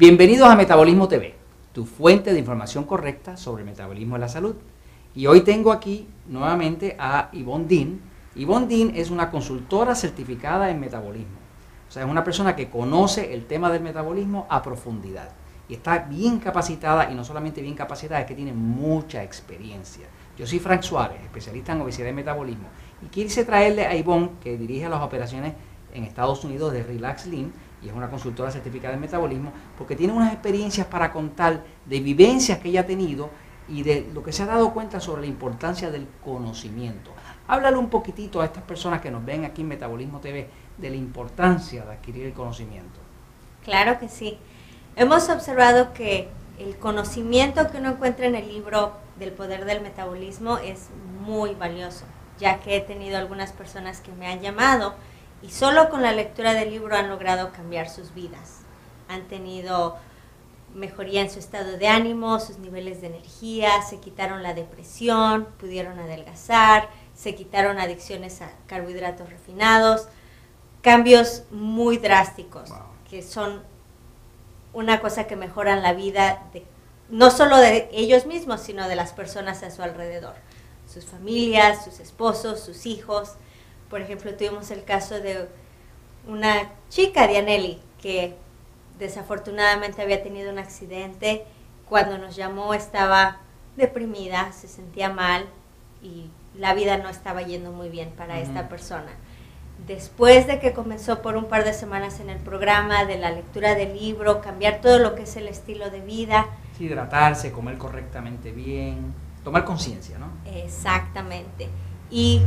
Bienvenidos a Metabolismo TV, tu fuente de información correcta sobre el metabolismo de la salud. Y hoy tengo aquí nuevamente a Yvonne Dean. Yvonne Dean es una consultora certificada en metabolismo. O sea, es una persona que conoce el tema del metabolismo a profundidad. Y está bien capacitada, y no solamente bien capacitada, es que tiene mucha experiencia. Yo soy Frank Suárez, especialista en obesidad y metabolismo. Y quise traerle a Yvonne, que dirige las operaciones en Estados Unidos de Relax Lean, y es una consultora certificada en metabolismo, porque tiene unas experiencias para contar de vivencias que ella ha tenido y de lo que se ha dado cuenta sobre la importancia del conocimiento. Háblale un poquitito a estas personas que nos ven aquí en Metabolismo TV de la importancia de adquirir el conocimiento. Claro que sí. Hemos observado que el conocimiento que uno encuentra en el libro del poder del metabolismo es muy valioso, ya que he tenido algunas personas que me han llamado y solo con la lectura del libro han logrado cambiar sus vidas. Han tenido mejoría en su estado de ánimo, sus niveles de energía, se quitaron la depresión, pudieron adelgazar, se quitaron adicciones a carbohidratos refinados, cambios muy drásticos que son una cosa que mejoran la vida de, no solo de ellos mismos, sino de las personas a su alrededor, sus familias, sus esposos, sus hijos. Por ejemplo, tuvimos el caso de una chica, Dianelli, que desafortunadamente había tenido un accidente. Cuando nos llamó estaba deprimida, se sentía mal y la vida no estaba yendo muy bien para esta persona. Después de que comenzó por un par de semanas en el programa de la lectura del libro, cambiar todo lo que es el estilo de vida. hidratarse, comer correctamente bien, tomar conciencia, ¿no? Exactamente. Y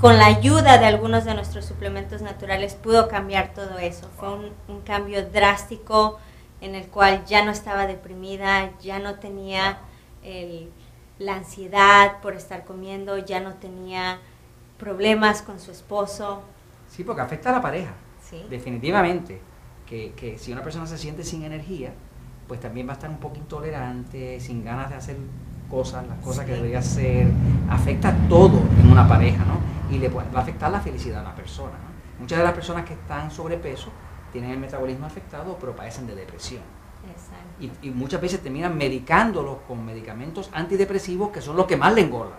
con la ayuda de algunos de nuestros suplementos naturales pudo cambiar todo eso. Fue un, cambio drástico en el cual ya no estaba deprimida, ya no tenía la ansiedad por estar comiendo, ya no tenía problemas con su esposo. Sí, porque afecta a la pareja. Sí. Definitivamente. Que, que si una persona se siente sin energía, pues también va a estar un poco intolerante, sin ganas de hacer cosas, las cosas que debería hacer, afecta todo en una pareja, ¿no? Y le va a afectar la felicidad a la persona. ¿no? Muchas de las personas que están sobrepeso tienen el metabolismo afectado, pero padecen de depresión. Exacto. Y, muchas veces terminan medicándolos con medicamentos antidepresivos que son los que más le engordan.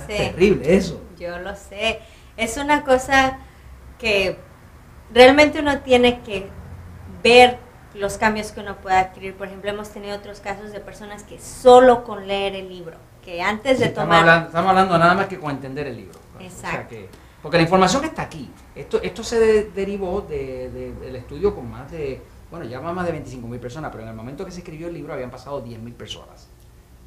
Es terrible eso. Yo lo sé. Es una cosa que realmente uno tiene que ver los cambios que uno puede adquirir. Por ejemplo, hemos tenido otros casos de personas que solo con leer el libro, que antes de tomar... estamos hablando nada más que con entender el libro. Exacto. porque la información está aquí. Esto, esto se derivó del estudio con más de, bueno, ya más de 25 mil personas, pero en el momento que se escribió el libro habían pasado 10 mil personas.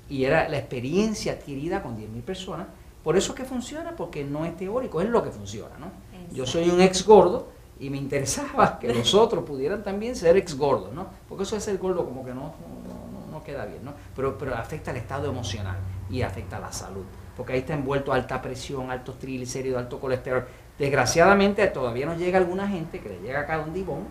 Y era la experiencia adquirida con 10 mil personas. Por eso es que funciona, porque no es teórico, es lo que funciona. ¿no? Yo soy un ex gordo y me interesaba que los otros pudieran también ser ex gordos, ¿no? Porque eso de ser gordo como que no, no, no, queda bien, ¿no? Pero, pero afecta al estado emocional y afecta a la salud, porque ahí está envuelto alta presión, altos triglicéridos, alto colesterol. Desgraciadamente todavía nos llega alguna gente que le llega acá a un divón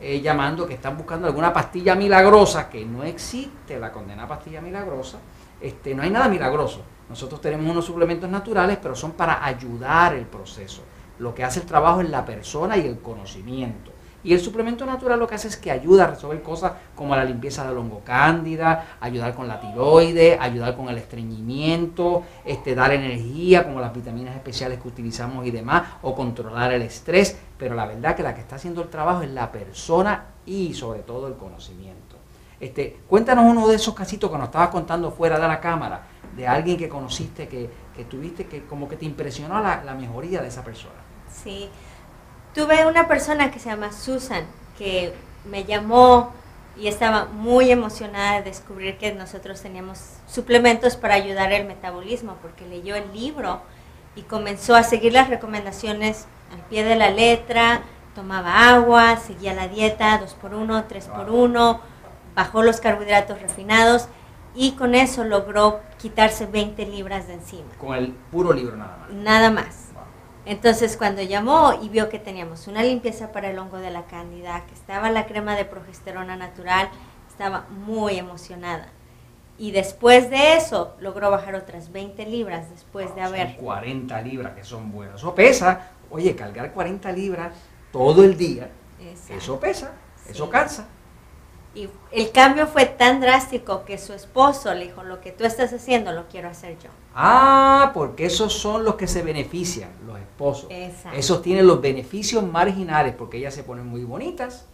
eh, llamando que están buscando alguna pastilla milagrosa, que no existe la condena pastilla milagrosa, este, no hay nada milagroso. Nosotros tenemos unos suplementos naturales, pero son para ayudar el proceso lo que hace el trabajo es la persona y el conocimiento. Y el suplemento natural lo que hace es que ayuda a resolver cosas como la limpieza de la longocándida, ayudar con la tiroides, ayudar con el estreñimiento, este, dar energía como las vitaminas especiales que utilizamos y demás, o controlar el estrés. Pero la verdad que la que está haciendo el trabajo es la persona y sobre todo el conocimiento. Este, cuéntanos uno de esos casitos que nos estabas contando fuera de la cámara, de alguien que conociste, que, que tuviste, que como que te impresionó la, la mejoría de esa persona. Sí. Tuve una persona que se llama Susan, que me llamó y estaba muy emocionada de descubrir que nosotros teníamos suplementos para ayudar el metabolismo, porque leyó el libro y comenzó a seguir las recomendaciones al pie de la letra, tomaba agua, seguía la dieta 2x1, 3x1, bajó los carbohidratos refinados y con eso logró quitarse 20 libras de encima. Con el puro libro nada más. Nada más. Entonces cuando llamó y vio que teníamos una limpieza para el hongo de la cándida, que estaba la crema de progesterona natural, estaba muy emocionada. Y después de eso logró bajar otras 20 libras después de haber... 40 libras que son buenas. Eso pesa. Oye, cargar 40 libras todo el día, eso pesa. Eso cansa. Y el cambio fue tan drástico que su esposo le dijo, lo que tú estás haciendo lo quiero hacer yo. Ah, porque esos son los que se benefician, los esposos. Exacto. Esos tienen los beneficios marginales porque ellas se ponen muy bonitas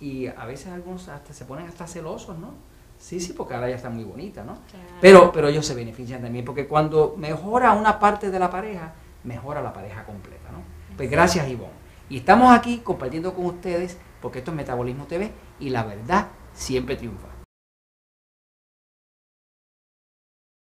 y a veces algunos hasta se ponen hasta celosos, ¿no? Sí, sí, porque ahora ya está muy bonita, ¿no? Pero, pero ellos se benefician también porque cuando mejora una parte de la pareja, mejora la pareja completa, ¿no? Pues gracias, Ivonne. Y estamos aquí compartiendo con ustedes porque esto es Metabolismo TV y la verdad siempre triunfa.